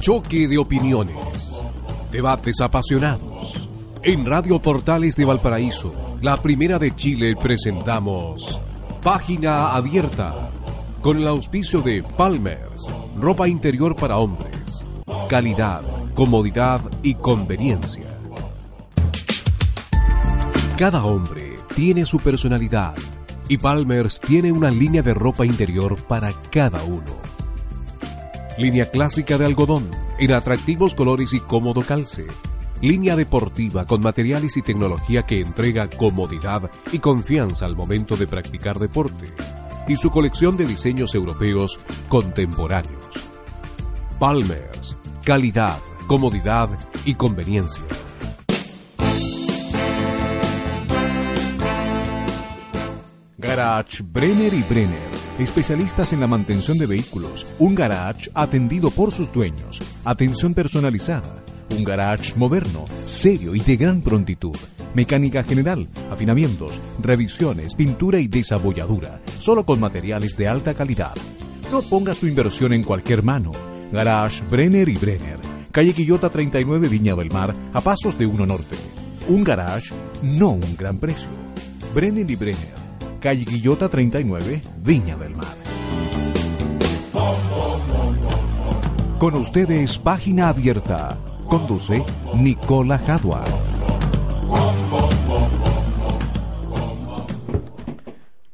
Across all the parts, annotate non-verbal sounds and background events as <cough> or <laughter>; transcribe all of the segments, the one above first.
Choque de opiniones. Debates apasionados. En Radio Portales de Valparaíso, la primera de Chile, presentamos Página Abierta. Con el auspicio de Palmers, ropa interior para hombres. Calidad, comodidad y conveniencia. Cada hombre tiene su personalidad y Palmers tiene una línea de ropa interior para cada uno. Línea clásica de algodón en atractivos colores y cómodo calce. Línea deportiva con materiales y tecnología que entrega comodidad y confianza al momento de practicar deporte. Y su colección de diseños europeos contemporáneos. Palmers, calidad, comodidad y conveniencia. Garage Brenner y Brenner, especialistas en la mantención de vehículos. Un garage atendido por sus dueños. Atención personalizada. Un garage moderno, serio y de gran prontitud. Mecánica general, afinamientos, revisiones, pintura y desabolladura. Solo con materiales de alta calidad. No ponga su inversión en cualquier mano. Garage Brenner y Brenner. Calle Quillota 39 Viña del Mar, a pasos de Uno Norte. Un garage, no un gran precio. Brenner y Brenner calle Guillota 39, Viña del Mar. Con ustedes, página abierta. Conduce Nicola Jadua.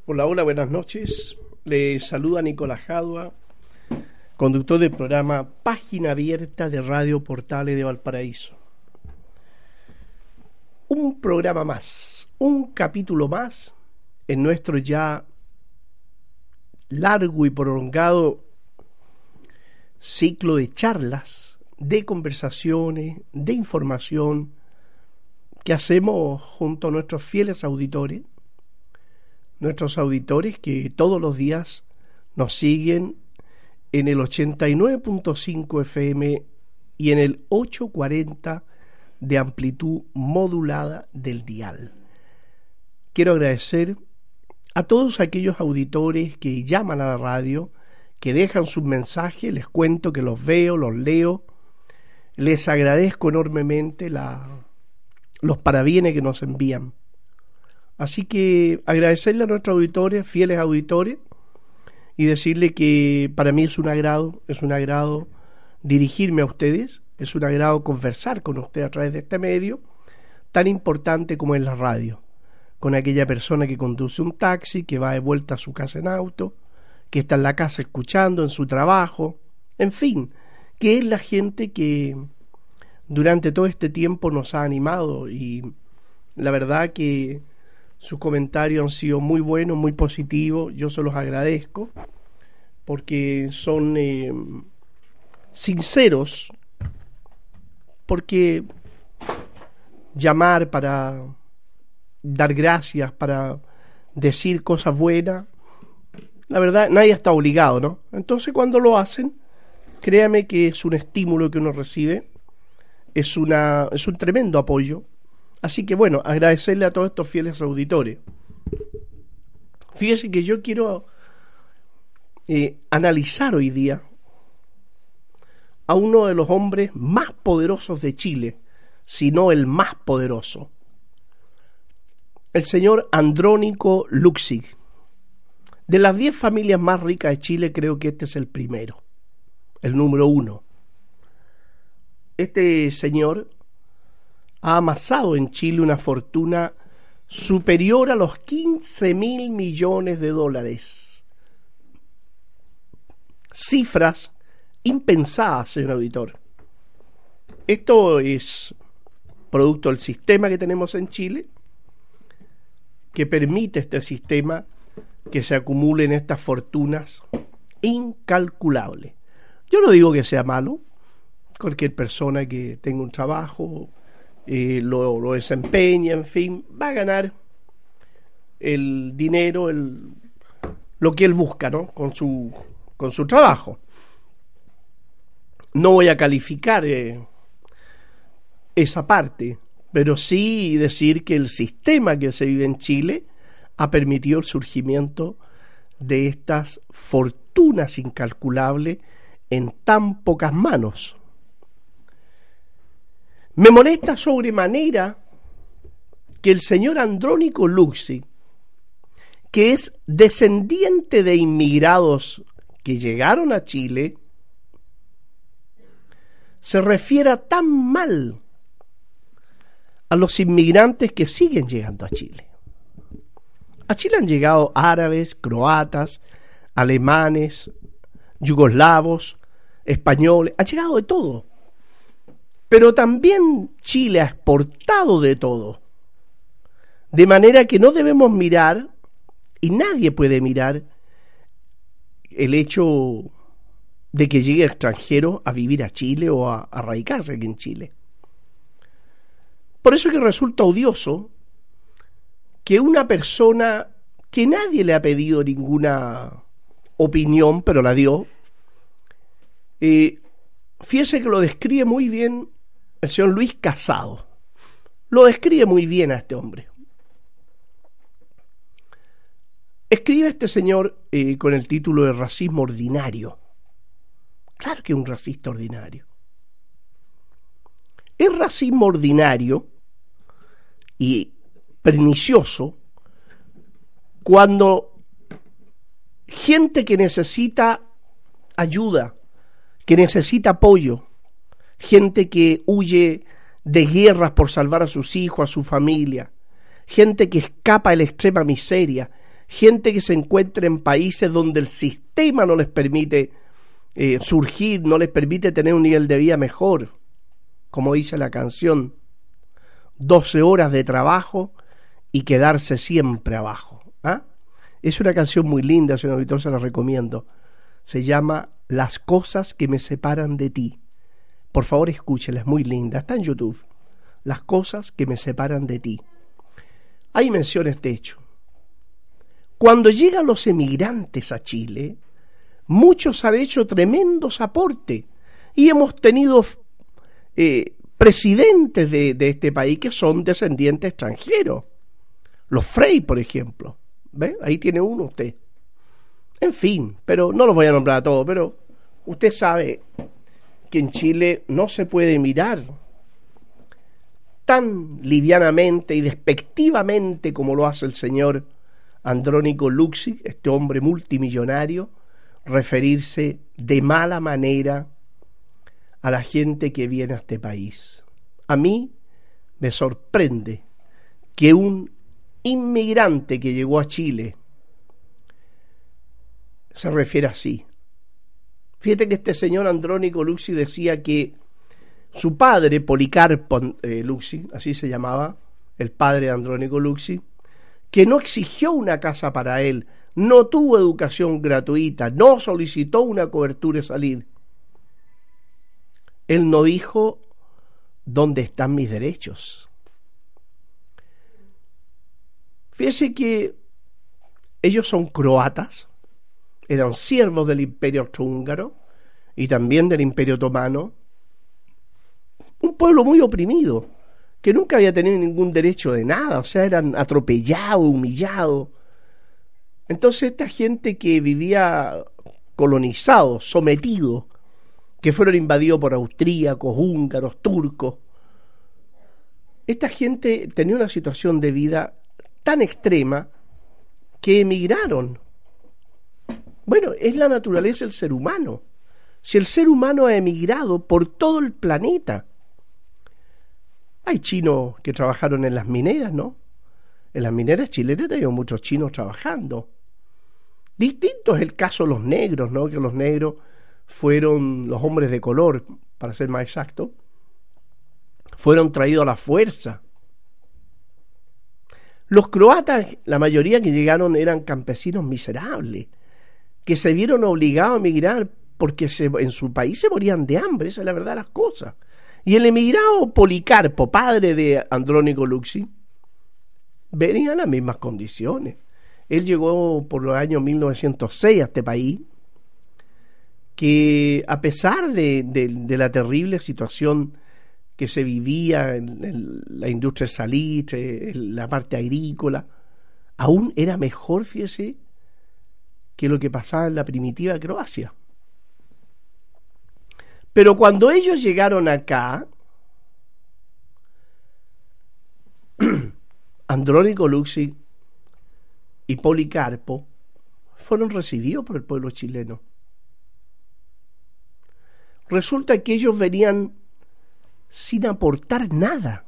Hola, hola, buenas noches. Le saluda Nicolás Jadua, conductor del programa Página Abierta de Radio Portales de Valparaíso. Un programa más, un capítulo más en nuestro ya largo y prolongado ciclo de charlas, de conversaciones, de información que hacemos junto a nuestros fieles auditores, nuestros auditores que todos los días nos siguen en el 89.5 FM y en el 840 de amplitud modulada del dial. Quiero agradecer a todos aquellos auditores que llaman a la radio, que dejan sus mensajes, les cuento que los veo, los leo, les agradezco enormemente los parabienes que nos envían. Así que agradecerle a nuestros auditores, fieles auditores, y decirle que para mí es un agrado, es un agrado dirigirme a ustedes, es un agrado conversar con ustedes a través de este medio tan importante como es la radio con aquella persona que conduce un taxi, que va de vuelta a su casa en auto, que está en la casa escuchando, en su trabajo, en fin, que es la gente que durante todo este tiempo nos ha animado y la verdad que sus comentarios han sido muy buenos, muy positivos, yo se los agradezco porque son eh, sinceros, porque llamar para dar gracias, para decir cosas buenas. La verdad, nadie está obligado, ¿no? Entonces cuando lo hacen, créame que es un estímulo que uno recibe, es, una, es un tremendo apoyo. Así que bueno, agradecerle a todos estos fieles auditores. Fíjese que yo quiero eh, analizar hoy día a uno de los hombres más poderosos de Chile, si no el más poderoso, el señor Andrónico Luxig. De las diez familias más ricas de Chile, creo que este es el primero, el número uno. Este señor ha amasado en Chile una fortuna superior a los 15 mil millones de dólares. Cifras impensadas, señor auditor. Esto es producto del sistema que tenemos en Chile, que permite este sistema que se acumulen estas fortunas incalculables. Yo no digo que sea malo, cualquier persona que tenga un trabajo, eh, lo, lo, desempeña, en fin, va a ganar el dinero, el, lo que él busca, ¿no? Con su, con su trabajo. No voy a calificar eh, esa parte, pero sí decir que el sistema que se vive en Chile ha permitido el surgimiento de estas fortunas incalculables en tan pocas manos. Me molesta sobremanera que el señor Andrónico Luxi, que es descendiente de inmigrados que llegaron a Chile, se refiera tan mal a los inmigrantes que siguen llegando a Chile. A Chile han llegado árabes, croatas, alemanes, yugoslavos, españoles, ha llegado de todo. Pero también Chile ha exportado de todo. De manera que no debemos mirar, y nadie puede mirar, el hecho de que llegue extranjero a vivir a Chile o a, a radicarse aquí en Chile. Por eso es que resulta odioso que una persona que nadie le ha pedido ninguna opinión, pero la dio, eh, fíjese que lo describe muy bien el señor Luis Casado. Lo describe muy bien a este hombre. Escribe este señor eh, con el título de racismo ordinario. Claro que es un racista ordinario. Es racismo ordinario y pernicioso cuando gente que necesita ayuda, que necesita apoyo, gente que huye de guerras por salvar a sus hijos, a su familia, gente que escapa de la extrema miseria, gente que se encuentra en países donde el sistema no les permite eh, surgir, no les permite tener un nivel de vida mejor, como dice la canción, 12 horas de trabajo y quedarse siempre abajo. ¿ah? Es una canción muy linda, señor auditor, se la recomiendo. Se llama Las cosas que me separan de ti. Por favor, escúchela, es muy linda. Está en YouTube. Las cosas que me separan de ti. Hay menciones de hecho. Cuando llegan los emigrantes a Chile, muchos han hecho tremendos aportes y hemos tenido eh, presidentes de, de, este país que son descendientes extranjeros. Los Frey, por ejemplo. ¿Ve? Ahí tiene uno usted. En fin, pero no los voy a nombrar a todos, pero usted sabe que en Chile no se puede mirar tan livianamente y despectivamente como lo hace el señor Andrónico Luxi, este hombre multimillonario, referirse de mala manera a la gente que viene a este país. A mí me sorprende que un inmigrante que llegó a Chile se refiere así. Fíjate que este señor Andrónico Luxi decía que su padre, Policarpo eh, Luxi, así se llamaba, el padre de Andrónico Luxi, que no exigió una casa para él, no tuvo educación gratuita, no solicitó una cobertura de salir. Él no dijo dónde están mis derechos. Fíjese que ellos son croatas, eran siervos del imperio austrohúngaro y también del imperio otomano, un pueblo muy oprimido, que nunca había tenido ningún derecho de nada, o sea, eran atropellados, humillados. Entonces esta gente que vivía colonizado, sometido, que fueron invadidos por austríacos, húngaros, turcos, esta gente tenía una situación de vida tan extrema que emigraron. Bueno, es la naturaleza del ser humano. Si el ser humano ha emigrado por todo el planeta, hay chinos que trabajaron en las mineras, ¿no? En las mineras chilenas tenemos muchos chinos trabajando. Distinto es el caso de los negros, ¿no? Que los negros fueron los hombres de color, para ser más exacto, fueron traídos a la fuerza los croatas, la mayoría que llegaron eran campesinos miserables, que se vieron obligados a emigrar porque en su país se morían de hambre, esa es la verdad de las cosas. Y el emigrado Policarpo, padre de Andrónico Luxi, venía en las mismas condiciones. Él llegó por los años 1906 a este país, que a pesar de, de la terrible situación que se vivía en, la industria salitre, en la parte agrícola, aún era mejor, fíjese, que lo que pasaba en la primitiva Croacia. Pero cuando ellos llegaron acá, <clears throat> Andrónico Luxi y Policarpo fueron recibidos por el pueblo chileno. Resulta que ellos venían sin aportar nada.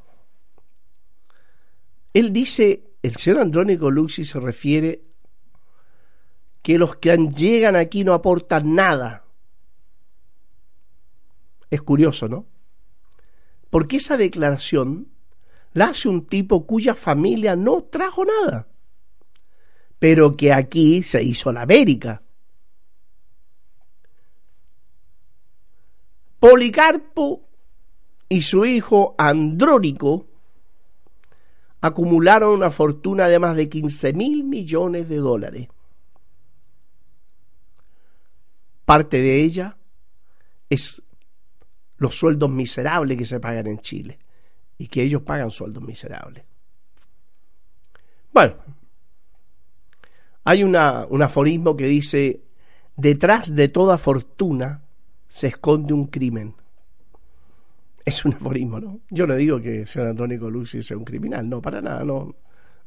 Él dice, el señor Andrónico Luxi se refiere que los que llegan aquí no aportan nada. Es curioso, ¿no? Porque esa declaración la hace un tipo cuya familia no trajo nada, pero que aquí se hizo la América. Policarpo y su hijo Andrónico acumularon una fortuna de más de 15 mil millones de dólares. Parte de ella es los sueldos miserables que se pagan en Chile y que ellos pagan sueldos miserables. Bueno, hay un aforismo que dice, detrás de toda fortuna se esconde un crimen. Es un aforismo, ¿no? Yo no digo que señor Antonio Lucy sea un criminal, no, para nada, no,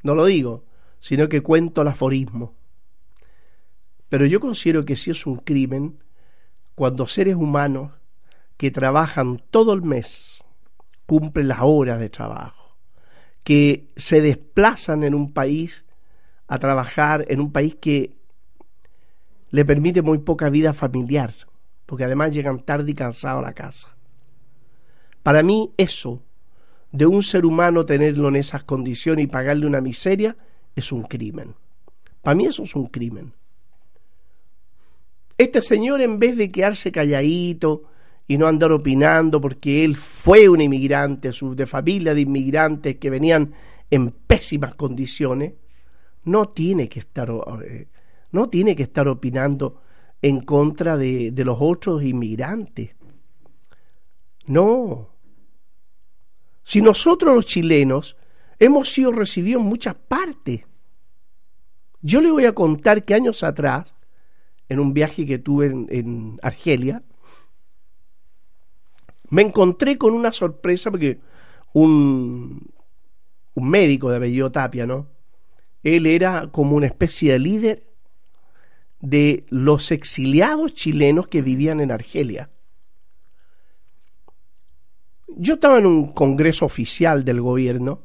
no lo digo, sino que cuento el aforismo. Pero yo considero que sí es un crimen cuando seres humanos que trabajan todo el mes, cumplen las horas de trabajo, que se desplazan en un país a trabajar, en un país que le permite muy poca vida familiar, porque además llegan tarde y cansados a la casa. Para mí eso, de un ser humano tenerlo en esas condiciones y pagarle una miseria, es un crimen. Para mí eso es un crimen. Este señor, en vez de quedarse calladito y no andar opinando porque él fue un inmigrante, de familia de inmigrantes que venían en pésimas condiciones, no tiene que estar, eh, no tiene que estar opinando en contra de, los otros inmigrantes. No. Si nosotros los chilenos hemos sido recibidos en muchas partes. Yo le voy a contar que años atrás en un viaje que tuve en, Argelia, me encontré con una sorpresa porque un, un médico de apellido Tapia, ¿no? Él era como una especie de líder de los exiliados chilenos que vivían en Argelia. Yo estaba en un congreso oficial del gobierno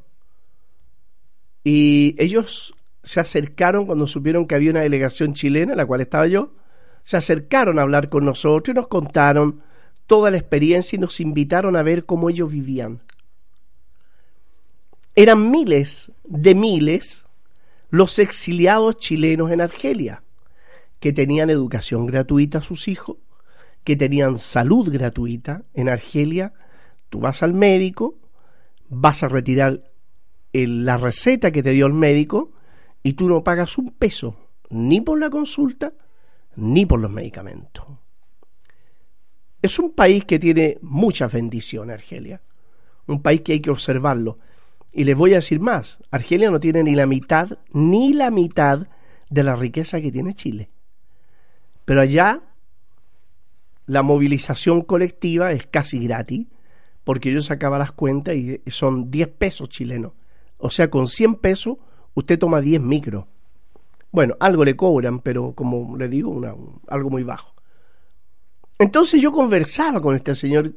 y ellos se acercaron cuando supieron que había una delegación chilena, en la cual estaba yo, se acercaron a hablar con nosotros y nos contaron toda la experiencia y nos invitaron a ver cómo ellos vivían. Eran miles de miles los exiliados chilenos en Argelia, que tenían educación gratuita a sus hijos, que tenían salud gratuita en Argelia. Tú vas al médico, vas a retirar la receta que te dio el médico y tú no pagas un peso ni por la consulta ni por los medicamentos. Es un país que tiene muchas bendiciones, Argelia. Un país que hay que observarlo. Y les voy a decir más, Argelia no tiene ni la mitad, ni la mitad de la riqueza que tiene Chile. Pero allá la movilización colectiva es casi gratis, porque yo sacaba las cuentas y son 10 pesos chilenos. O sea, con 100 pesos usted toma 10 micros. Bueno, algo le cobran, pero como le digo, algo muy bajo. Entonces yo conversaba con este señor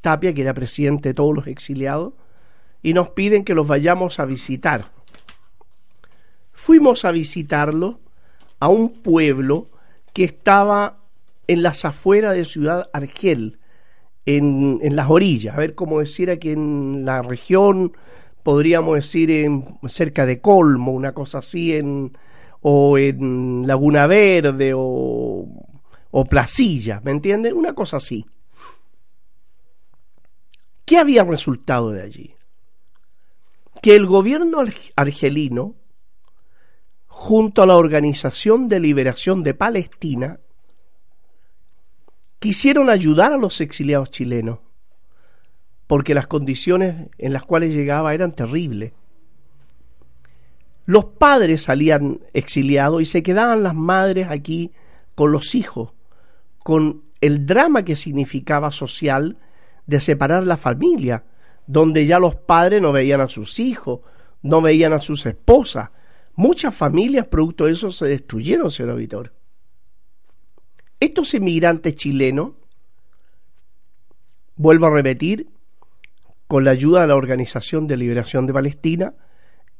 Tapia, que era presidente de todos los exiliados, y nos piden que los vayamos a visitar. Fuimos a visitarlo a un pueblo que estaba en las afueras de Ciudad Argel, en, en las orillas, a ver cómo decir aquí en la región, podríamos decir en, cerca de Colmo, una cosa así, en, o en Laguna Verde o, o Placilla, ¿me entienden? Una cosa así. ¿Qué había resultado de allí? Que el gobierno argelino, junto a la Organización de Liberación de Palestina, quisieron ayudar a los exiliados chilenos, porque las condiciones en las cuales llegaba eran terribles Los padres salían exiliados y se quedaban las madres aquí con los hijos, con el drama que significaba social de separar la familia, donde ya los padres no veían a sus hijos, no veían a sus esposas. Muchas familias, producto de eso, se destruyeron, señor auditor. Estos inmigrantes chilenos, vuelvo a repetir, con la ayuda de la Organización de Liberación de Palestina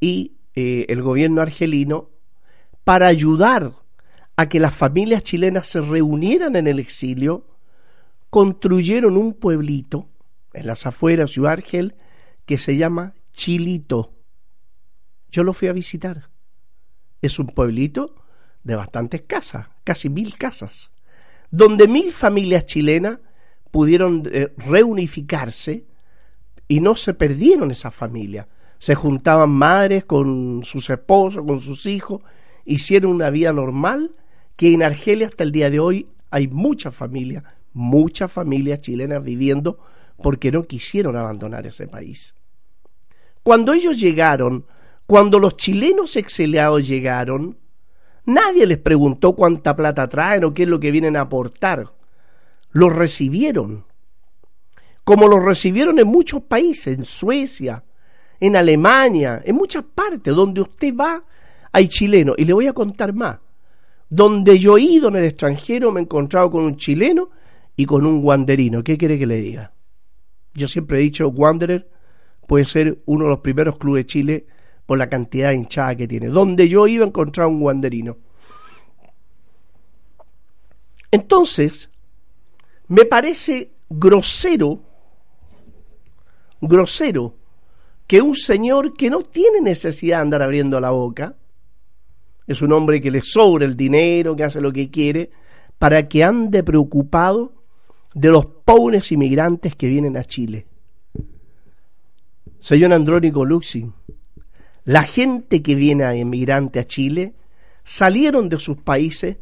y eh, el gobierno argelino, para ayudar a que las familias chilenas se reunieran en el exilio, construyeron un pueblito en las afueras de Argel que se llama Chilito. Yo lo fui a visitar. Es un pueblito de bastantes casas, casi mil casas, donde mil familias chilenas pudieron eh, reunificarse y no se perdieron esas familias. Se juntaban madres con sus esposos, con sus hijos, hicieron una vida normal que en Argelia hasta el día de hoy hay muchas familias, muchas familias chilenas viviendo porque no quisieron abandonar ese país. Cuando ellos llegaron, cuando los chilenos exiliados llegaron, nadie les preguntó cuánta plata traen o qué es lo que vienen a aportar. Los recibieron, como los recibieron en muchos países, en Suecia, en Alemania, en muchas partes, donde usted va, hay chilenos. Y le voy a contar más. Donde yo he ido en el extranjero me he encontrado con un chileno y con un guanderino. ¿Qué quiere que le diga? Yo siempre he dicho, Wanderer puede ser uno de los primeros clubes de Chile por la cantidad de hinchada que tiene. Donde yo iba a encontrar un guanderino. Entonces, me parece grosero, grosero, que un señor que no tiene necesidad de andar abriendo la boca, es un hombre que le sobra el dinero, que hace lo que quiere, para que ande preocupado de los pobres inmigrantes que vienen a Chile. Señor Andrónico Luxin, la gente que viene a inmigrante a Chile salieron de sus países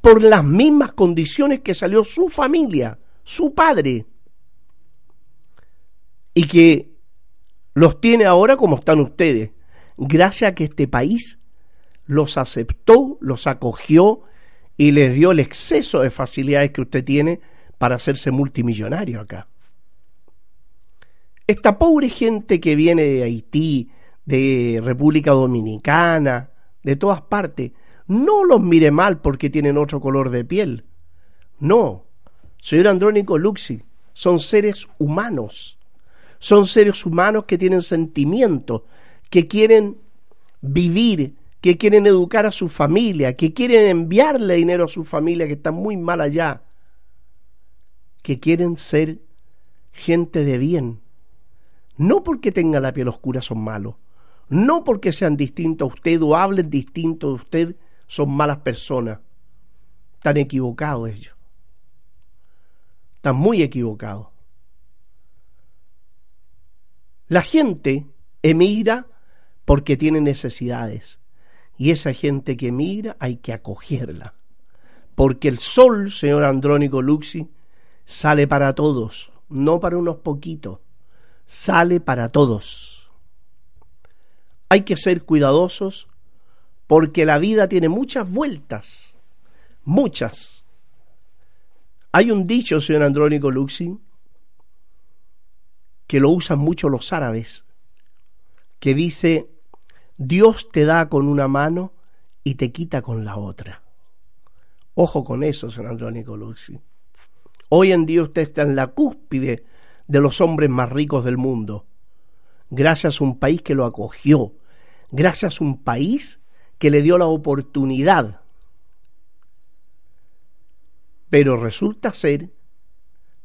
por las mismas condiciones que salió su familia, su padre, y que los tiene ahora como están ustedes, gracias a que este país los aceptó, los acogió y les dio el exceso de facilidades que usted tiene para hacerse multimillonario acá. Esta pobre gente que viene de Haití, de República Dominicana, de todas partes, no los mire mal porque tienen otro color de piel. No, señor Andrónico Luxi, son seres humanos. Son seres humanos que tienen sentimientos, que quieren vivir, que quieren educar a su familia, que quieren enviarle dinero a su familia que está muy mal allá que quieren ser gente de bien. No porque tengan la piel oscura son malos. No porque sean distintos a usted o hablen distinto de usted son malas personas. Están equivocados ellos. Están muy equivocados. La gente emigra porque tiene necesidades. Y esa gente que emigra hay que acogerla. Porque el sol, señor Andrónico Luxi, sale para todos, no para unos poquitos, sale para todos. Hay que ser cuidadosos porque la vida tiene muchas vueltas, muchas. Hay un dicho, señor Andrónico Luxin, que lo usan mucho los árabes, que dice, Dios te da con una mano y te quita con la otra. Ojo con eso, señor Andrónico Luxin. Hoy en día usted está en la cúspide de los hombres más ricos del mundo, gracias a un país que lo acogió, gracias a un país que le dio la oportunidad. Pero resulta ser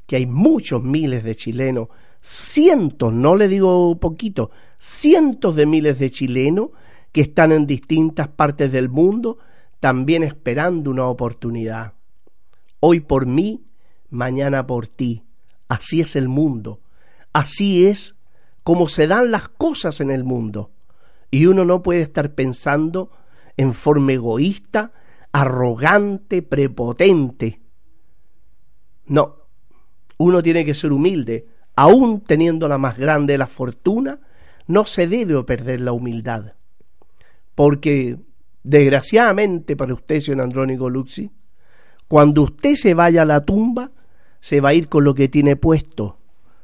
que hay muchos miles de chilenos, cientos, no le digo poquito, cientos de miles de chilenos que están en distintas partes del mundo también esperando una oportunidad. Hoy por mí mañana por ti. Así es el mundo. Así es como se dan las cosas en el mundo. Y uno no puede estar pensando en forma egoísta, arrogante, prepotente. No, uno tiene que ser humilde. Aún teniendo la más grande de la fortuna, no se debe perder la humildad. Porque, desgraciadamente para usted, señor Andrónico Luxi, cuando usted se vaya a la tumba, se va a ir con lo que tiene puesto.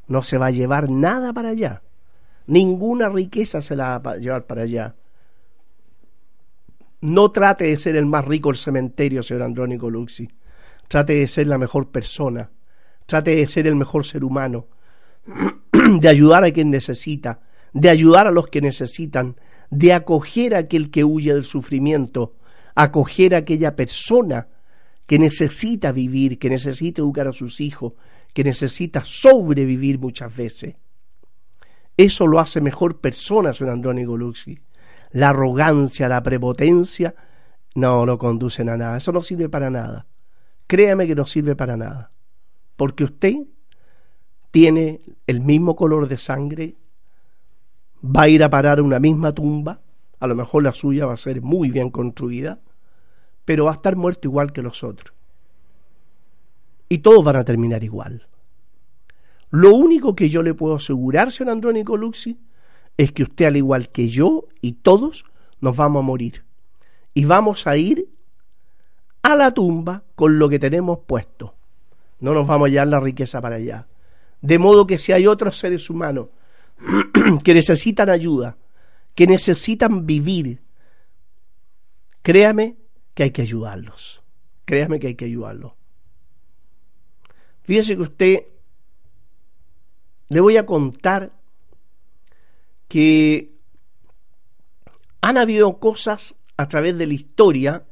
No se va a llevar nada para allá. Ninguna riqueza se la va a llevar para allá. No trate de ser el más rico del cementerio, señor Andrónico Luxi. Trate de ser la mejor persona. Trate de ser el mejor ser humano. <clears throat> de ayudar a quien necesita. De ayudar a los que necesitan. De acoger a aquel que huye del sufrimiento. Acoger a aquella persona que necesita vivir, que necesita educar a sus hijos, que necesita sobrevivir muchas veces. Eso lo hace mejor persona, señor Andrónico Luxi. La arrogancia, la prepotencia, no, no conducen a nada. Eso no sirve para nada. Créame que no sirve para nada. Porque usted tiene el mismo color de sangre, va a ir a parar a una misma tumba, a lo mejor la suya va a ser muy bien construida, pero va a estar muerto igual que los otros. Y todos van a terminar igual. Lo único que yo le puedo asegurar, señor Andrónico Luxi, es que usted, al igual que yo y todos, nos vamos a morir. Y vamos a ir a la tumba con lo que tenemos puesto. No nos vamos a llevar la riqueza para allá. De modo que si hay otros seres humanos <clears throat> que necesitan ayuda, que necesitan vivir, créame que hay que ayudarlos. Créame que hay que ayudarlos. Fíjese que usted le voy a contar que han habido cosas a través de la historia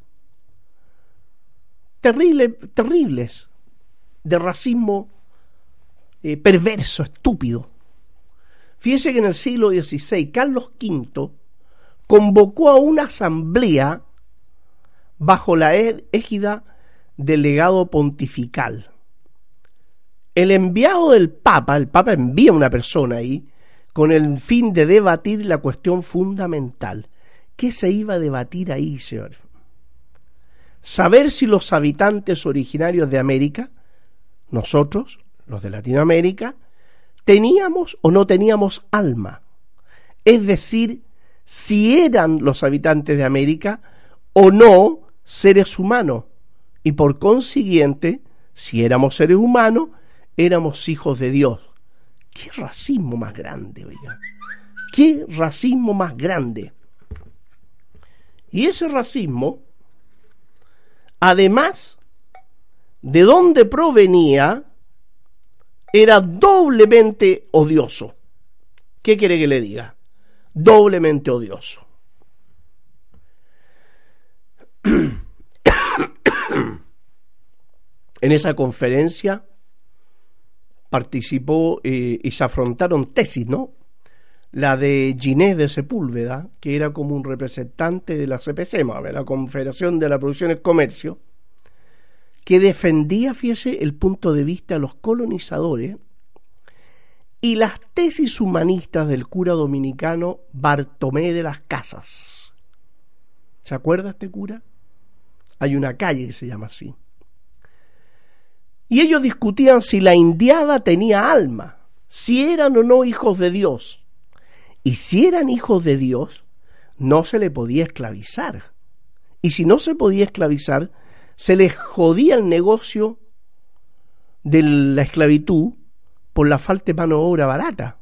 terribles, terribles de racismo eh, perverso, estúpido. Fíjese que en el siglo XVI Carlos V convocó a una asamblea bajo la égida del legado pontifical. El enviado del Papa, el Papa envía una persona ahí con el fin de debatir la cuestión fundamental. ¿Qué se iba a debatir ahí, señor? Saber si los habitantes originarios de América, nosotros, los de Latinoamérica, teníamos o no teníamos alma. Es decir, si eran los habitantes de América o no seres humanos y por consiguiente, si éramos seres humanos, éramos hijos de Dios. ¿Qué racismo más grande, oiga? ¿Qué racismo más grande? Y ese racismo, además de dónde provenía, era doblemente odioso. ¿Qué quiere que le diga? Doblemente odioso. <coughs> en esa conferencia participó eh, y se afrontaron tesis, ¿no? La de Ginés de Sepúlveda, que era como un representante de la CPCMA, la Confederación de la Producción y Comercio, que defendía, fíjese, el punto de vista de los colonizadores y las tesis humanistas del cura dominicano Bartomé de las Casas. ¿Se acuerda este cura? Hay una calle que se llama así. Y ellos discutían si la indiada tenía alma, si eran o no hijos de Dios. Y si eran hijos de Dios, no se le podía esclavizar. Y si no se podía esclavizar, se les jodía el negocio de la esclavitud por la falta de mano de obra barata.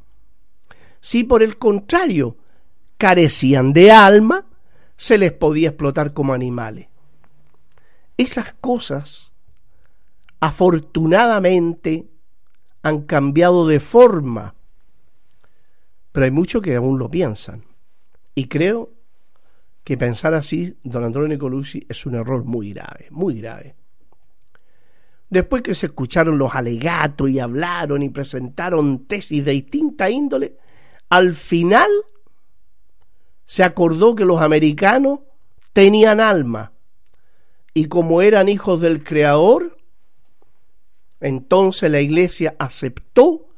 Si por el contrario carecían de alma, se les podía explotar como animales. Esas cosas, afortunadamente, han cambiado de forma, pero hay muchos que aún lo piensan. Y creo que pensar así, don Antonio Nicolucci, es un error muy grave, muy grave. Después que se escucharon los alegatos y hablaron y presentaron tesis de distinta índole, al final se acordó que los americanos tenían alma y como eran hijos del Creador, entonces la iglesia aceptó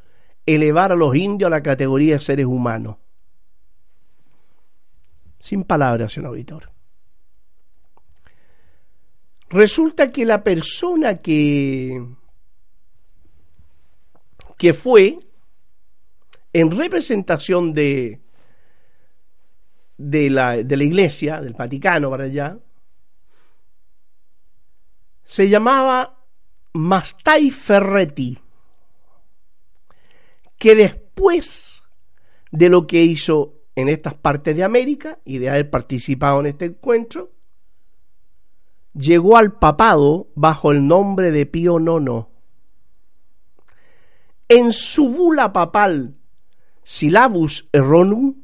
elevar a los indios a la categoría de seres humanos. Sin palabras, señor auditor. Resulta que la persona que, que fue en representación de, de la, de la iglesia, del Vaticano para allá, se llamaba Mastai Ferretti, que después de lo que hizo en estas partes de América y de haber participado en este encuentro, llegó al papado bajo el nombre de Pío IX. En su bula papal Silabus Erronum,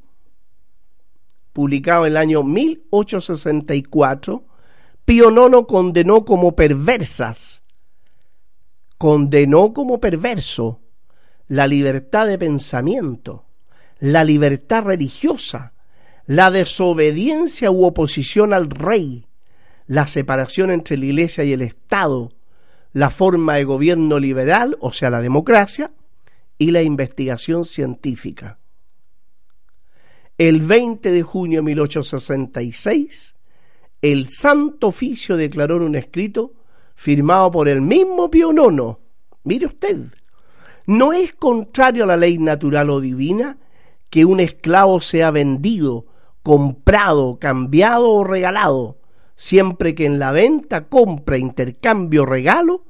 publicado en el año 1864, Pío IX condenó como perversas, condenó como perverso la libertad de pensamiento, la libertad religiosa, la desobediencia u oposición al rey, la separación entre la Iglesia y el Estado, la forma de gobierno liberal, o sea, la democracia, y la investigación científica. El 20 de junio de 1866, el Santo Oficio declaró en un escrito firmado por el mismo Pío IX, mire usted, no es contrario a la ley natural o divina que un esclavo sea vendido, comprado, cambiado o regalado, siempre que en la venta, compra, intercambio, regalo,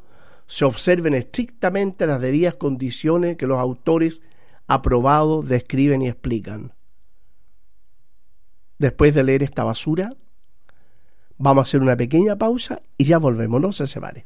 se observen estrictamente las debidas condiciones que los autores aprobados describen y explican. Después de leer esta basura, vamos a hacer una pequeña pausa y ya volvemos, no se separe.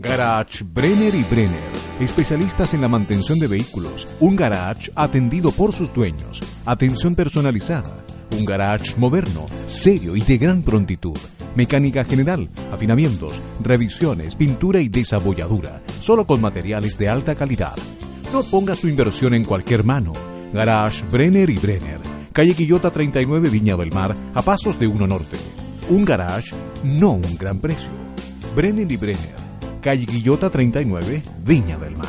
Garage Brenner y Brenner, especialistas en la mantención de vehículos. Un garage atendido por sus dueños. Atención personalizada. Un garage moderno, serio y de gran prontitud. Mecánica general, afinamientos, revisiones, pintura y desabolladura. Solo con materiales de alta calidad. No ponga su inversión en cualquier mano. Garage Brenner y Brenner. Calle Quillota 39 Viña del Mar, a pasos de Uno Norte. Un garage, no un gran precio. Brenner y Brenner calle Guillota 39, Viña del Mar.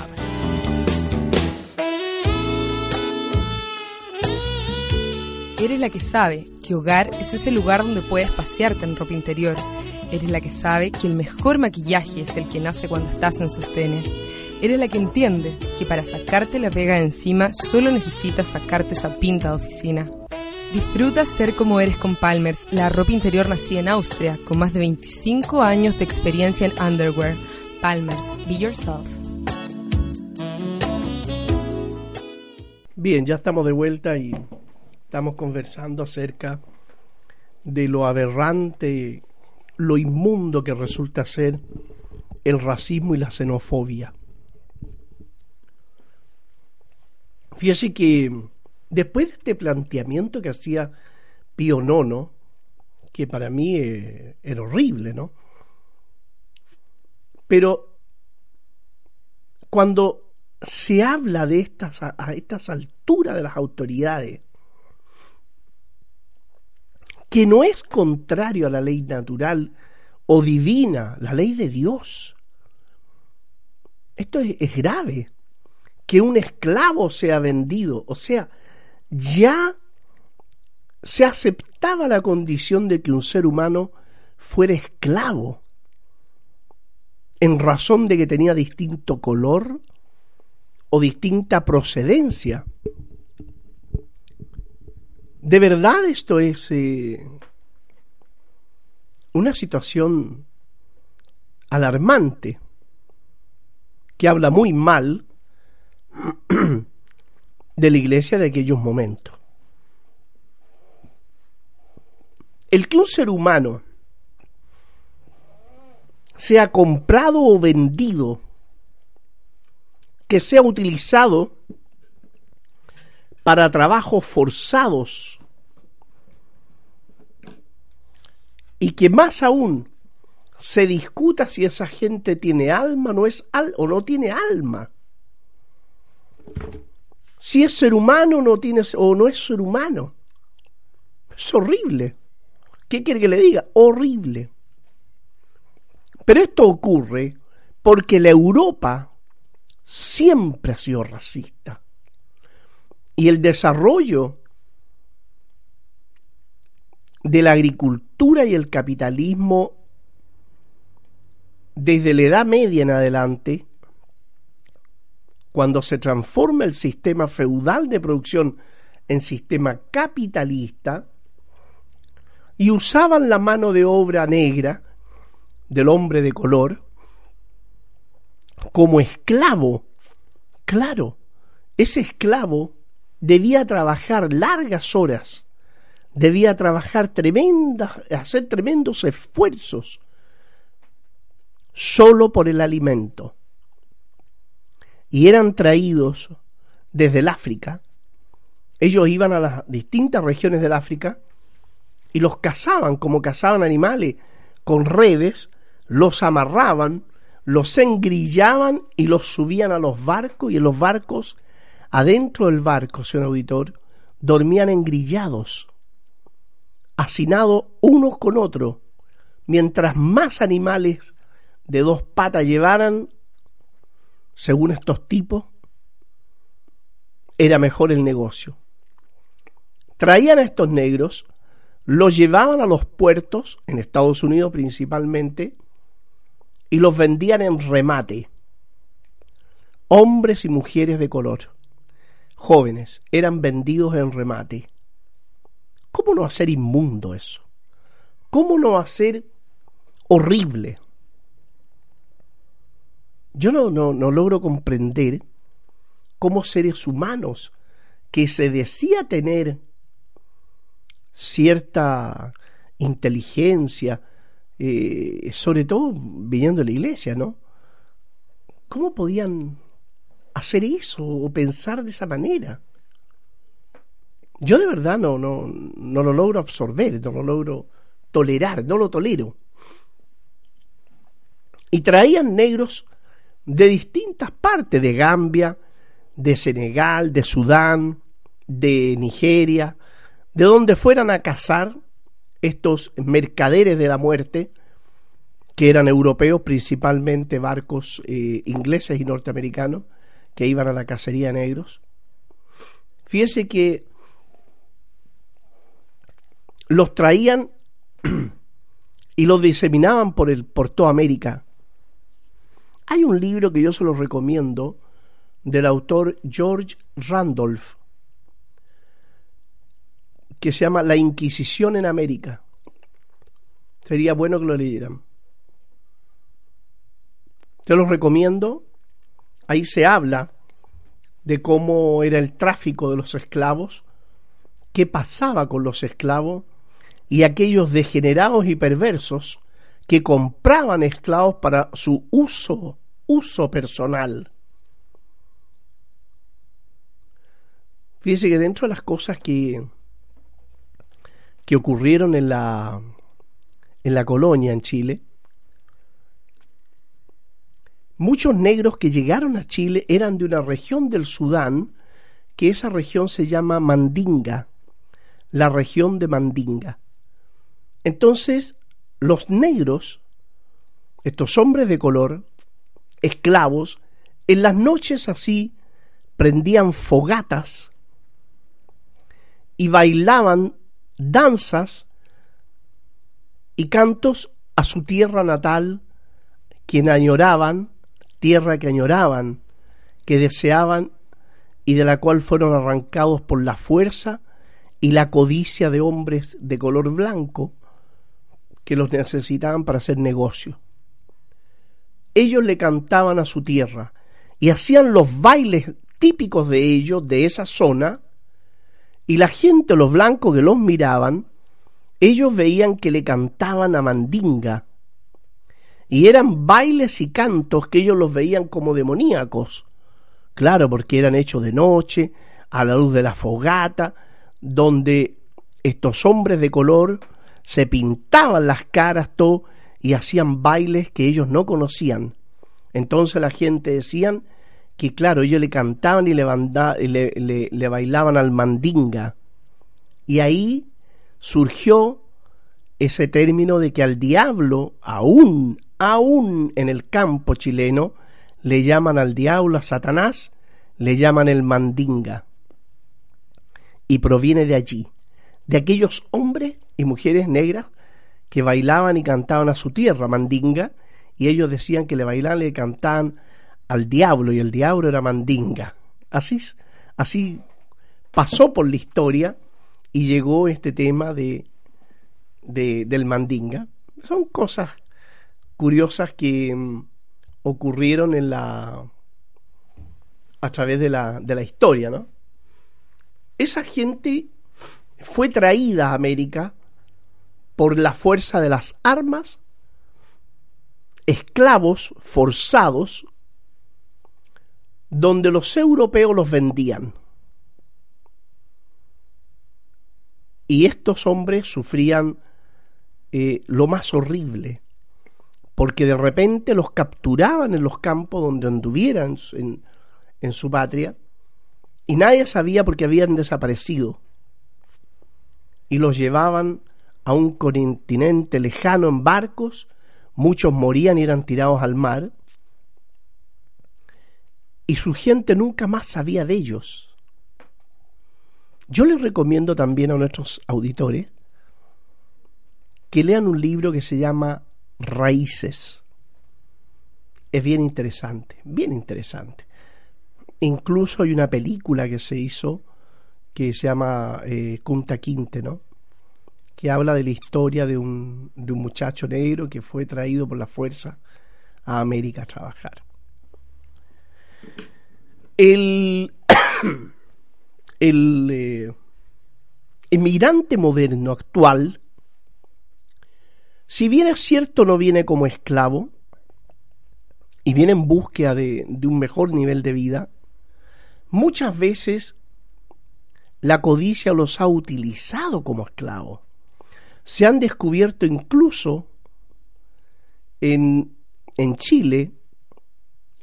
Eres la que sabe que hogar es ese lugar donde puedes pasearte en ropa interior. Eres la que sabe que el mejor maquillaje es el que nace cuando estás en sostenes. Eres la que entiende que para sacarte la pega de encima solo necesitas sacarte esa pinta de oficina. Disfruta ser como eres con Palmers, la ropa interior nacida en Austria, con más de 25 años de experiencia en underwear. Palmers, be yourself. Bien, ya estamos de vuelta y estamos conversando acerca de lo aberrante, lo inmundo que resulta ser el racismo y la xenofobia. Fíjese que después de este planteamiento que hacía Pío Nono, que para mí eh, era horrible, ¿no? Pero cuando se habla de estas, a estas alturas de las autoridades, que no es contrario a la ley natural o divina, la ley de Dios. Esto es, es grave, que un esclavo sea vendido, o sea, ya se aceptaba la condición de que un ser humano fuera esclavo en razón de que tenía distinto color o distinta procedencia. De verdad esto es eh, una situación alarmante que habla muy mal de la iglesia de aquellos momentos. El que un ser humano sea comprado o vendido, que sea utilizado para trabajos forzados y que más aún se discuta si esa gente tiene alma no es al, o no tiene alma. Si es ser humano no, tiene, o no es ser humano. Es horrible. ¿Qué quiere que le diga? Horrible. Pero esto ocurre porque la Europa siempre ha sido racista. Y el desarrollo de la agricultura y el capitalismo desde la Edad Media en adelante cuando se transforma el sistema feudal de producción en sistema capitalista, y usaban la mano de obra negra del hombre de color como esclavo. Claro, ese esclavo debía trabajar largas horas, debía trabajar tremendas, hacer tremendos esfuerzos solo por el alimento. Y eran traídos desde el África. Ellos iban a las distintas regiones del África y los cazaban como cazaban animales con redes, los amarraban, los engrillaban y los subían a los barcos y en los barcos, adentro del barco, señor auditor, dormían engrillados, hacinados unos con otros, mientras más animales de dos patas llevaran, según estos tipos, era mejor el negocio. Traían a estos negros los llevaban a los puertos, en Estados Unidos principalmente, y los vendían en remate. Hombres y mujeres de color, jóvenes, eran vendidos en remate. ¿Cómo no hacer inmundo eso? ¿Cómo no hacer horrible? Yo no, no, no logro comprender cómo seres humanos que se decía tener cierta inteligencia, eh, sobre todo viniendo de la iglesia, ¿no? ¿Cómo podían hacer eso o pensar de esa manera? Yo de verdad no, no, no lo logro absorber, no lo logro tolerar, no lo tolero. Y traían negros de distintas partes, de Gambia, de Senegal, de Sudán, de Nigeria, de donde fueran a cazar estos mercaderes de la muerte, que eran europeos, principalmente barcos eh, ingleses y norteamericanos, que iban a la cacería de negros. Fíjense que los traían <clears throat> y los diseminaban por, el, por toda América. Hay un libro que yo se lo recomiendo del autor George Randolph, que se llama La Inquisición en América. Sería bueno que lo leyeran. Te lo recomiendo. Ahí se habla de cómo era el tráfico de los esclavos, qué pasaba con los esclavos y aquellos degenerados y perversos que compraban esclavos para su uso, uso personal. Fíjese que dentro de las cosas que que ocurrieron en la, en la colonia en Chile, muchos negros que llegaron a Chile eran de una región del Sudán, que esa región se llama Mandinga, la región de Mandinga. Entonces, los negros, estos hombres de color, esclavos, en las noches así prendían fogatas y bailaban danzas y cantos a su tierra natal, quien añoraban, tierra que añoraban, que deseaban y de la cual fueron arrancados por la fuerza y la codicia de hombres de color blanco que los necesitaban para hacer negocio. Ellos le cantaban a su tierra y hacían los bailes típicos de ellos, de esa zona, y la gente, los blancos que los miraban, ellos veían que le cantaban a Mandinga. Y eran bailes y cantos que ellos los veían como demoníacos. Claro, porque eran hechos de noche, a la luz de la fogata, donde estos hombres de color se pintaban las caras todo y hacían bailes que ellos no conocían. Entonces la gente decían que claro, ellos le cantaban y le, le, bailaban al mandinga. Y ahí surgió ese término de que al diablo, aún, aún en el campo chileno, le llaman al diablo, a Satanás, le llaman el mandinga. Y proviene de allí, de aquellos hombres y mujeres negras que bailaban y cantaban a su tierra, mandinga, y ellos decían que le bailaban y le cantaban al diablo y el diablo era Mandinga. Así, así pasó por la historia y llegó este tema de, de del Mandinga. Son cosas curiosas que mm, ocurrieron en la a través de la, de la historia, ¿no? Esa gente fue traída a América por la fuerza de las armas, esclavos forzados, donde los europeos los vendían. Y estos hombres sufrían eh, lo más horrible, porque de repente los capturaban en los campos donde anduvieran en, en su patria, y nadie sabía por qué habían desaparecido, y los llevaban a un continente lejano en barcos, muchos morían y eran tirados al mar, y su gente nunca más sabía de ellos. Yo les recomiendo también a nuestros auditores que lean un libro que se llama Raíces. Es bien interesante, bien interesante. Incluso hay una película que se hizo que se llama eh, Kunta Quinte, ¿no? Que habla de la historia de un, de un muchacho negro que fue traído por la fuerza a América a trabajar. El, <coughs> el eh, emigrante moderno actual, si bien es cierto no viene como esclavo y viene en búsqueda de, de un mejor nivel de vida, muchas veces la codicia los ha utilizado como esclavos. Se han descubierto incluso en, en Chile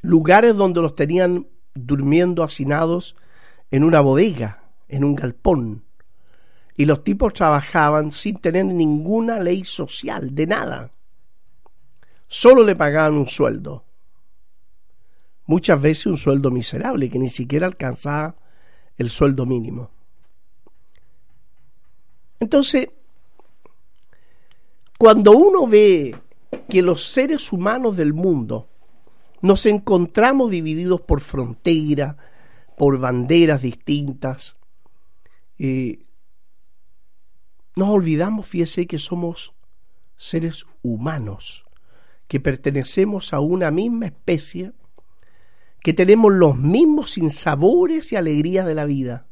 lugares donde los tenían durmiendo hacinados en una bodega, en un galpón. Y los tipos trabajaban sin tener ninguna ley social, de nada. Solo le pagaban un sueldo. Muchas veces un sueldo miserable que ni siquiera alcanzaba el sueldo mínimo. Entonces, cuando uno ve que los seres humanos del mundo nos encontramos divididos por fronteras, por banderas distintas. Eh, nos olvidamos, fíjese, que somos seres humanos, que pertenecemos a una misma especie, que tenemos los mismos sinsabores y alegrías de la vida.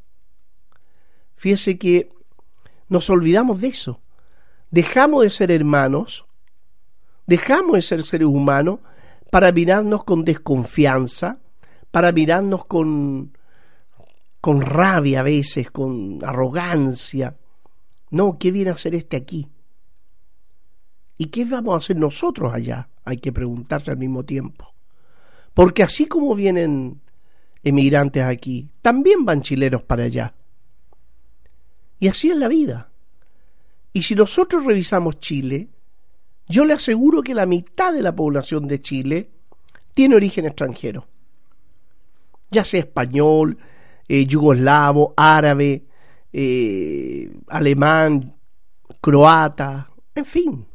Fíjese que nos olvidamos de eso. Dejamos de ser hermanos, dejamos de ser seres humanos para mirarnos con desconfianza, para mirarnos con, con rabia a veces, con arrogancia. No, ¿qué viene a hacer este aquí? ¿Y qué vamos a hacer nosotros allá? Hay que preguntarse al mismo tiempo. Porque así como vienen emigrantes aquí, también van chilenos para allá. Y así es la vida. Y si nosotros revisamos Chile, yo le aseguro que la mitad de la población de Chile tiene origen extranjero, ya sea español, eh, yugoslavo, árabe, eh, alemán, croata, en fin.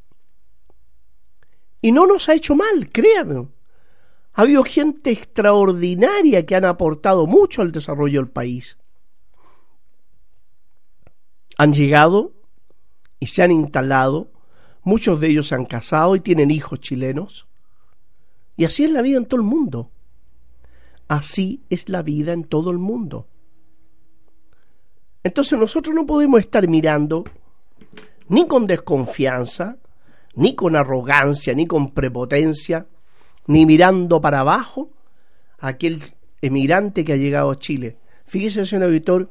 Y no nos ha hecho mal, créanme. Ha habido gente extraordinaria que han aportado mucho al desarrollo del país. Han llegado y se han instalado Muchos de ellos se han casado y tienen hijos chilenos. Y así es la vida en todo el mundo. Así es la vida en todo el mundo. Entonces nosotros no podemos estar mirando ni con desconfianza, ni con arrogancia, ni con prepotencia, ni mirando para abajo a aquel emigrante que ha llegado a Chile. Fíjese, señor auditor,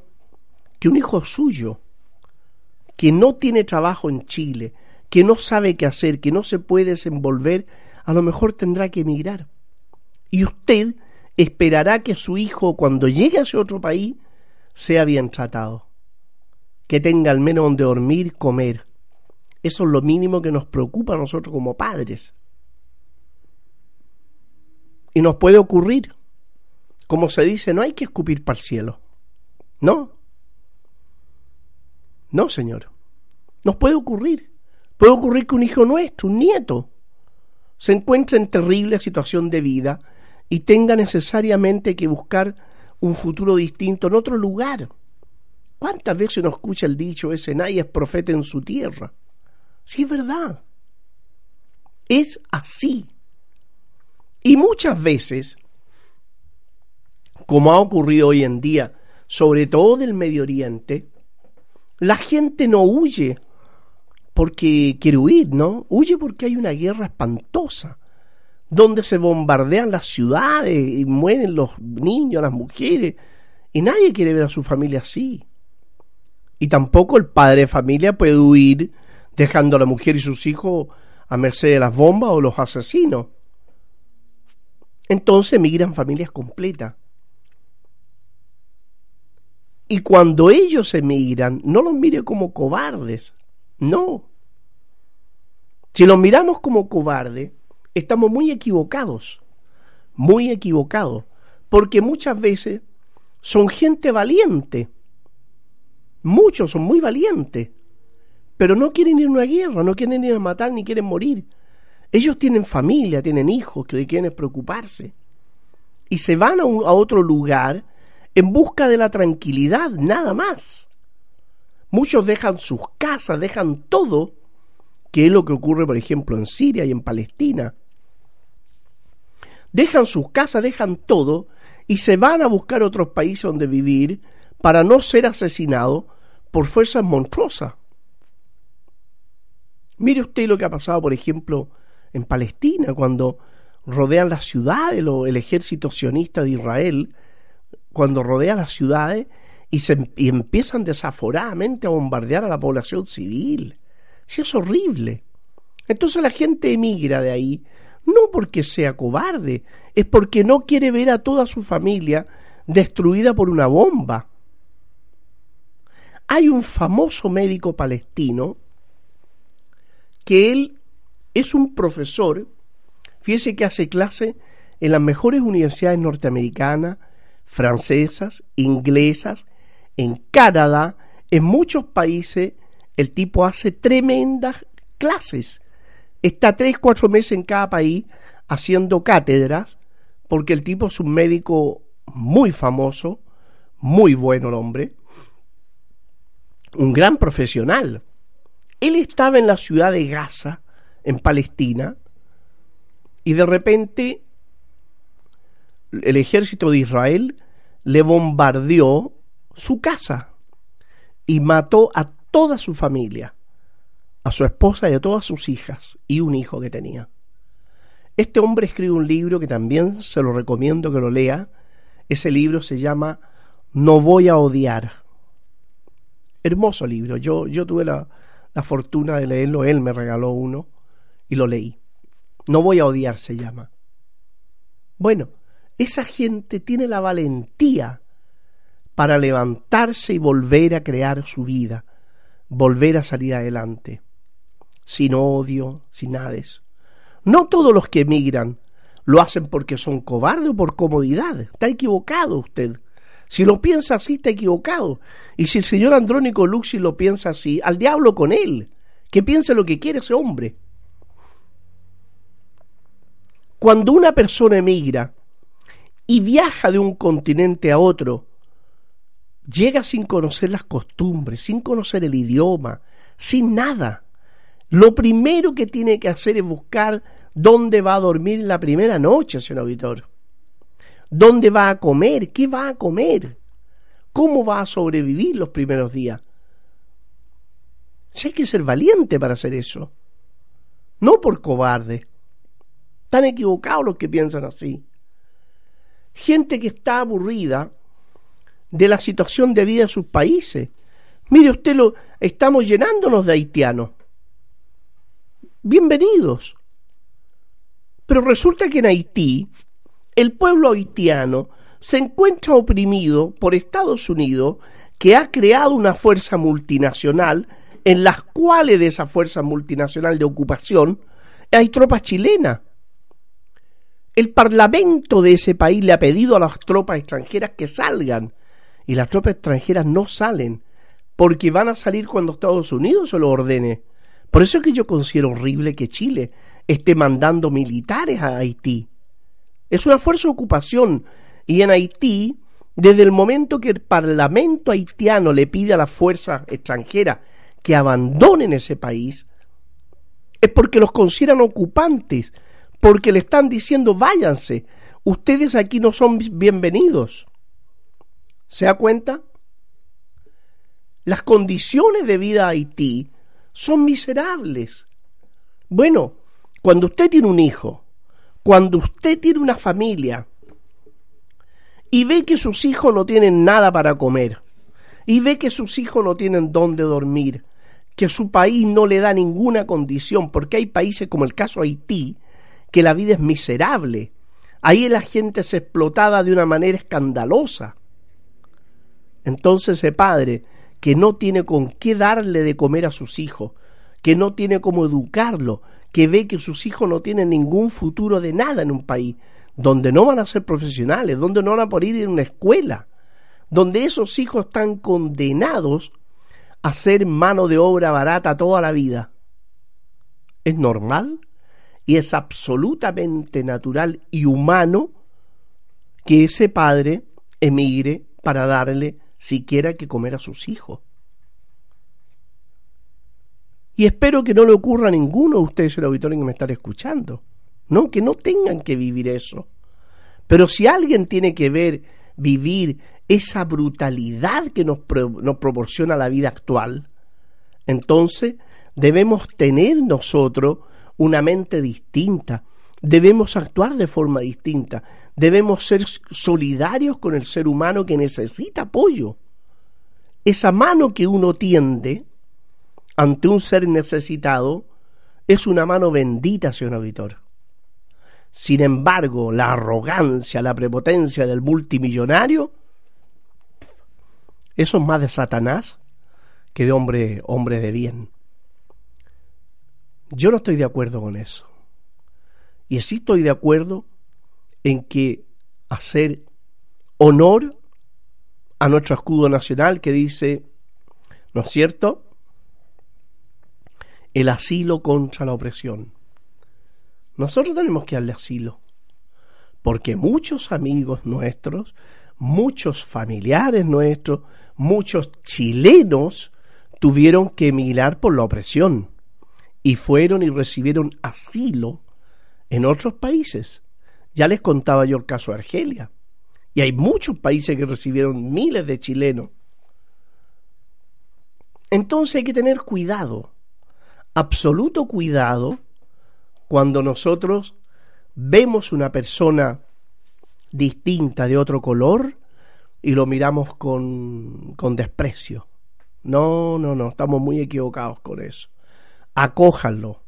que un hijo suyo, que no tiene trabajo en Chile, que no sabe qué hacer, que no se puede desenvolver, a lo mejor tendrá que emigrar. Y usted esperará que su hijo, cuando llegue a ese otro país, sea bien tratado, que tenga al menos donde dormir, comer. Eso es lo mínimo que nos preocupa a nosotros como padres. Y nos puede ocurrir, como se dice, no hay que escupir para el cielo. No. No, señor. Nos puede ocurrir. Puede ocurrir que un hijo nuestro, un nieto, se encuentre en terrible situación de vida y tenga necesariamente que buscar un futuro distinto en otro lugar. ¿Cuántas veces uno escucha el dicho ese, nadie es profeta en su tierra? Sí, es verdad. Es así. Y muchas veces, como ha ocurrido hoy en día, sobre todo del Medio Oriente, la gente no huye porque quiere huir, ¿no? Huye porque hay una guerra espantosa, donde se bombardean las ciudades y mueren los niños, las mujeres, y nadie quiere ver a su familia así. Y tampoco el padre de familia puede huir dejando a la mujer y sus hijos a merced de las bombas o los asesinos. Entonces emigran familias completas. Y cuando ellos emigran, no los mire como cobardes, no. Si los miramos como cobardes, estamos muy equivocados, muy equivocados, porque muchas veces son gente valiente, muchos son muy valientes, pero no quieren ir a una guerra, no quieren ir a matar ni quieren morir. Ellos tienen familia, tienen hijos que quieren preocuparse. Y se van a otro lugar en busca de la tranquilidad, nada más. Muchos dejan sus casas, dejan todo, que es lo que ocurre, por ejemplo, en Siria y en Palestina. Dejan sus casas, dejan todo y se van a buscar otros países donde vivir para no ser asesinados por fuerzas monstruosas. Mire usted lo que ha pasado, por ejemplo, en Palestina, cuando rodean las ciudades, el ejército sionista de Israel, cuando rodea las ciudades y, se, y empiezan desaforadamente a bombardear a la población civil. Sí, es horrible. Entonces la gente emigra de ahí, no porque sea cobarde, es porque no quiere ver a toda su familia destruida por una bomba. Hay un famoso médico palestino que él es un profesor, fíjese que hace clase en las mejores universidades norteamericanas, francesas, inglesas, en Canadá, en muchos países el tipo hace tremendas clases. Está tres, cuatro meses en cada país haciendo cátedras, porque el tipo es un médico muy famoso, muy bueno el hombre, un gran profesional. Él estaba en la ciudad de Gaza, en Palestina, y de repente el ejército de Israel le bombardeó su casa y mató a toda su familia, a su esposa y a todas sus hijas y un hijo que tenía. Este hombre escribe un libro que también se lo recomiendo que lo lea. Ese libro se llama No voy a odiar. Hermoso libro. Yo, yo tuve la, la fortuna de leerlo. Él me regaló uno y lo leí. No voy a odiar se llama. Bueno, esa gente tiene la valentía para levantarse y volver a crear su vida, volver a salir adelante, sin odio, sin nada de eso. No todos los que emigran lo hacen porque son cobardes o por comodidad. Está equivocado usted. Si lo piensa así, está equivocado. Y si el señor Andrónico Luxi lo piensa así, al diablo con él. Que piense lo que quiere ese hombre. Cuando una persona emigra y viaja de un continente a otro, llega sin conocer las costumbres, sin conocer el idioma, sin nada. Lo primero que tiene que hacer es buscar dónde va a dormir la primera noche, señor auditor. ¿Dónde va a comer? ¿Qué va a comer? ¿Cómo va a sobrevivir los primeros días? Si hay que ser valiente para hacer eso. No por cobarde. Están equivocados los que piensan así. Gente que está aburrida de la situación de vida de sus países. Mire usted, lo, estamos llenándonos de haitianos. Bienvenidos. Pero resulta que en Haití, el pueblo haitiano se encuentra oprimido por Estados Unidos, que ha creado una fuerza multinacional, en las cuales de esa fuerza multinacional de ocupación hay tropas chilenas. El Parlamento de ese país le ha pedido a las tropas extranjeras que salgan y las tropas extranjeras no salen porque van a salir cuando Estados Unidos se lo ordene. Por eso es que yo considero horrible que Chile esté mandando militares a Haití. Es una fuerza de ocupación. Y en Haití, desde el momento que el Parlamento haitiano le pide a la fuerza extranjera que abandonen ese país, es porque los consideran ocupantes, porque le están diciendo váyanse, ustedes aquí no son bienvenidos. ¿Se da cuenta? Las condiciones de vida a Haití son miserables. Bueno, cuando usted tiene un hijo, cuando usted tiene una familia y ve que sus hijos no tienen nada para comer, y ve que sus hijos no tienen dónde dormir, que su país no le da ninguna condición, porque hay países como el caso Haití, que la vida es miserable. Ahí la gente se explotaba de una manera escandalosa. Entonces ese padre que no tiene con qué darle de comer a sus hijos, que no tiene cómo educarlo, que ve que sus hijos no tienen ningún futuro de nada en un país, donde no van a ser profesionales, donde no van a poder ir a una escuela, donde esos hijos están condenados a ser mano de obra barata toda la vida. ¿Es normal? Y es absolutamente natural y humano que ese padre emigre para darle siquiera que comer a sus hijos. Y espero que no le ocurra a ninguno de ustedes, el auditorio que me están escuchando. No, que no tengan que vivir eso. Pero si alguien tiene que ver, vivir esa brutalidad que nos, nos proporciona la vida actual, entonces debemos tener nosotros una mente distinta, debemos actuar de forma distinta, debemos ser solidarios con el ser humano que necesita apoyo. Esa mano que uno tiende ante un ser necesitado es una mano bendita, señor auditor. Sin embargo, la arrogancia, la prepotencia del multimillonario, eso es más de Satanás que de hombre, hombre de bien. Yo no estoy de acuerdo con eso. Y sí estoy de acuerdo en que hacer honor a nuestro escudo nacional que dice, ¿no es cierto? El asilo contra la opresión. Nosotros tenemos que darle asilo, porque muchos amigos nuestros, muchos familiares nuestros, muchos chilenos tuvieron que emigrar por la opresión y fueron y recibieron asilo en otros países. Ya les contaba yo el caso de Argelia. Y hay muchos países que recibieron miles de chilenos. Entonces hay que tener cuidado, absoluto cuidado, cuando nosotros vemos una persona distinta de otro color y lo miramos con, con desprecio. No, no, no, estamos muy equivocados con eso. Acójanlo,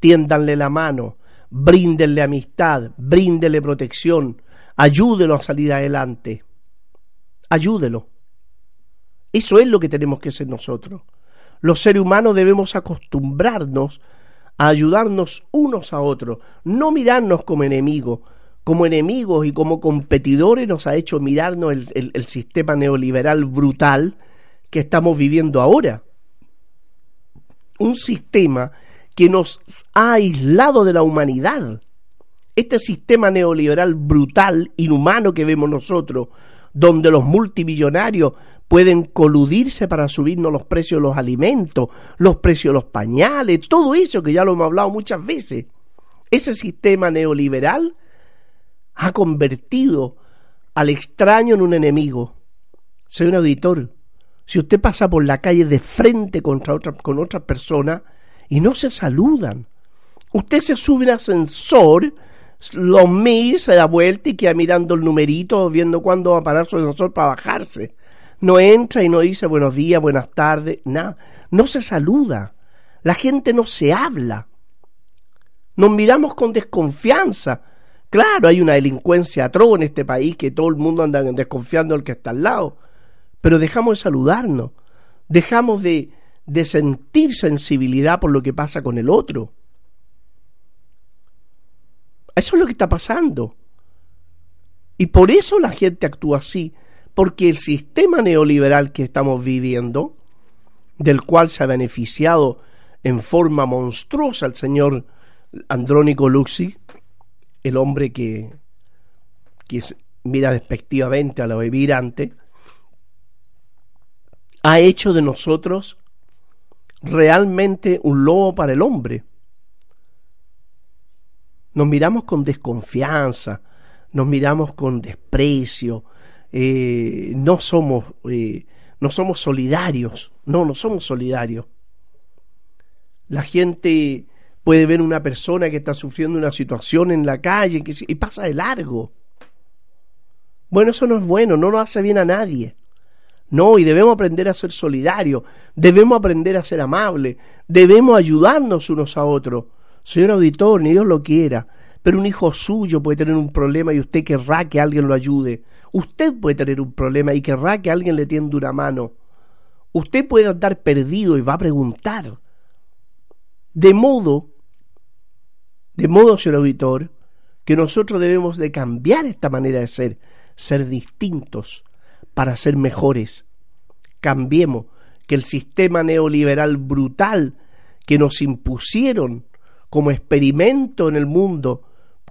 tiéndanle la mano, bríndenle amistad, bríndenle protección, ayúdelo a salir adelante, ayúdelo. Eso es lo que tenemos que ser nosotros. Los seres humanos debemos acostumbrarnos a ayudarnos unos a otros, no mirarnos como enemigos, como enemigos y como competidores nos ha hecho mirarnos el, el sistema neoliberal brutal que estamos viviendo ahora. Un sistema que nos ha aislado de la humanidad. Este sistema neoliberal brutal, inhumano que vemos nosotros, donde los multimillonarios pueden coludirse para subirnos los precios de los alimentos, los precios de los pañales, todo eso que ya lo hemos hablado muchas veces. Ese sistema neoliberal ha convertido al extraño en un enemigo. Señor auditor, si usted pasa por la calle de frente contra otra, con otras personas, y no se saludan. Usted se sube en ascensor, lo mira, se da vuelta y queda mirando el numerito, viendo cuándo va a parar su ascensor para bajarse. No entra y no dice buenos días, buenas tardes, nada. No se saluda. La gente no se habla. Nos miramos con desconfianza. Claro, hay una delincuencia atroz en este país que todo el mundo anda desconfiando del que está al lado. Pero dejamos de saludarnos. Dejamos de, de sentir sensibilidad por lo que pasa con el otro. Eso es lo que está pasando. Y por eso la gente actúa así, porque el sistema neoliberal que estamos viviendo, del cual se ha beneficiado en forma monstruosa el señor Andrónico Luxi, el hombre que que mira despectivamente a los emigrantes, ha hecho de nosotros realmente un lobo para el hombre. Nos miramos con desconfianza, nos miramos con desprecio, eh, no somos eh, no somos solidarios, no, no somos solidarios. La gente puede ver una persona que está sufriendo una situación en la calle y pasa de largo. Bueno, eso no es bueno, no nos hace bien a nadie. No, y debemos aprender a ser solidarios, debemos aprender a ser amables, debemos ayudarnos unos a otros. Señor auditor, ni Dios lo quiera, pero un hijo suyo puede tener un problema y usted querrá que alguien lo ayude. Usted puede tener un problema y querrá que alguien le tienda una mano. Usted puede andar perdido y va a preguntar. De modo, de modo, señor auditor, que nosotros debemos de cambiar esta manera de ser, ser distintos para ser mejores. Cambiemos que el sistema neoliberal brutal que nos impusieron como experimento en el mundo,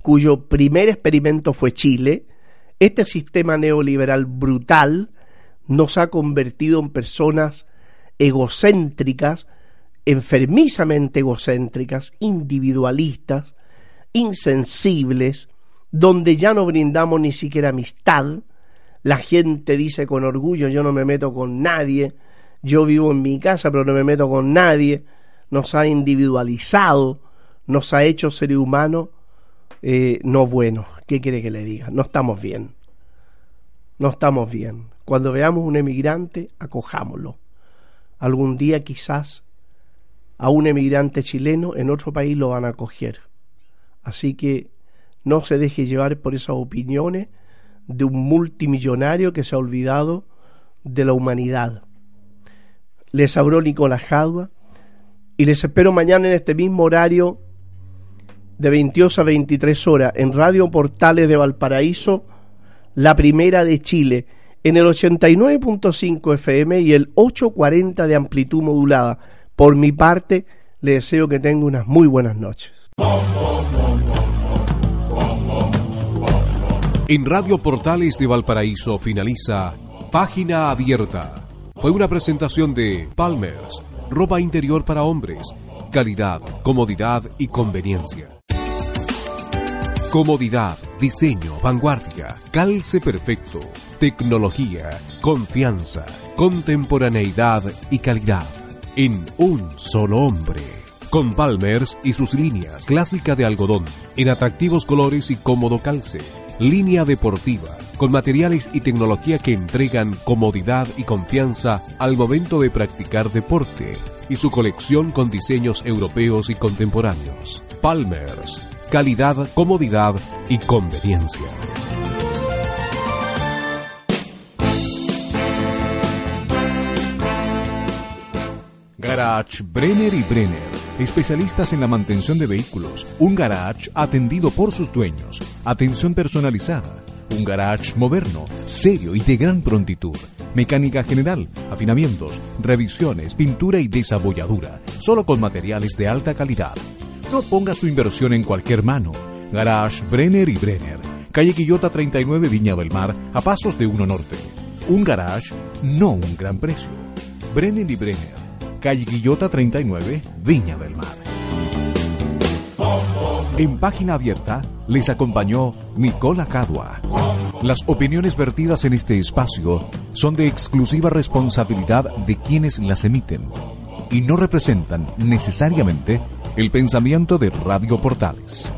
cuyo primer experimento fue Chile, este sistema neoliberal brutal nos ha convertido en personas egocéntricas, enfermizamente egocéntricas, individualistas, insensibles, donde ya no brindamos ni siquiera amistad, la gente dice con orgullo yo no me meto con nadie, yo vivo en mi casa pero no me meto con nadie, nos ha individualizado, nos ha hecho ser humanos eh, no buenos. ¿Qué quiere que le diga? No estamos bien. No estamos bien. Cuando veamos un emigrante, acojámoslo. Algún día quizás a un emigrante chileno en otro país lo van a acoger. Así que no se deje llevar por esas opiniones de un multimillonario que se ha olvidado de la humanidad. Les habló Nicolás Jadua y les espero mañana en este mismo horario de 22 a 23 horas en Radio Portales de Valparaíso, la primera de Chile, en el 89.5 FM y el 840 de amplitud modulada. Por mi parte, le deseo que tenga unas muy buenas noches. En Radio Portales de Valparaíso finaliza Página Abierta. Fue una presentación de Palmers, ropa interior para hombres, calidad, comodidad y conveniencia. Comodidad, diseño, vanguardia, calce perfecto, tecnología, confianza, contemporaneidad y calidad. En un solo hombre. Con Palmers y sus líneas clásica de algodón, en atractivos colores y cómodo calce. Línea deportiva, con materiales y tecnología que entregan comodidad y confianza al momento de practicar deporte. Y su colección con diseños europeos y contemporáneos. Palmers calidad, comodidad y conveniencia. Garage Brenner y Brenner, especialistas en la mantención de vehículos. Un garage atendido por sus dueños. Atención personalizada. Un garage moderno, serio y de gran prontitud. Mecánica general, afinamientos, revisiones, pintura y desabolladura. Solo con materiales de alta calidad no ponga su inversión en cualquier mano. Garage Brenner y Brenner. Calle Quillota 39 Viña del Mar, a pasos de Uno Norte. Un garage, no un gran precio. Brenner y Brenner. Calle Quillota 39 Viña del Mar. En página abierta les acompañó Nicola Cadua. Las opiniones vertidas en este espacio son de exclusiva responsabilidad de quienes las emiten y no representan necesariamente el pensamiento de Radio Portales.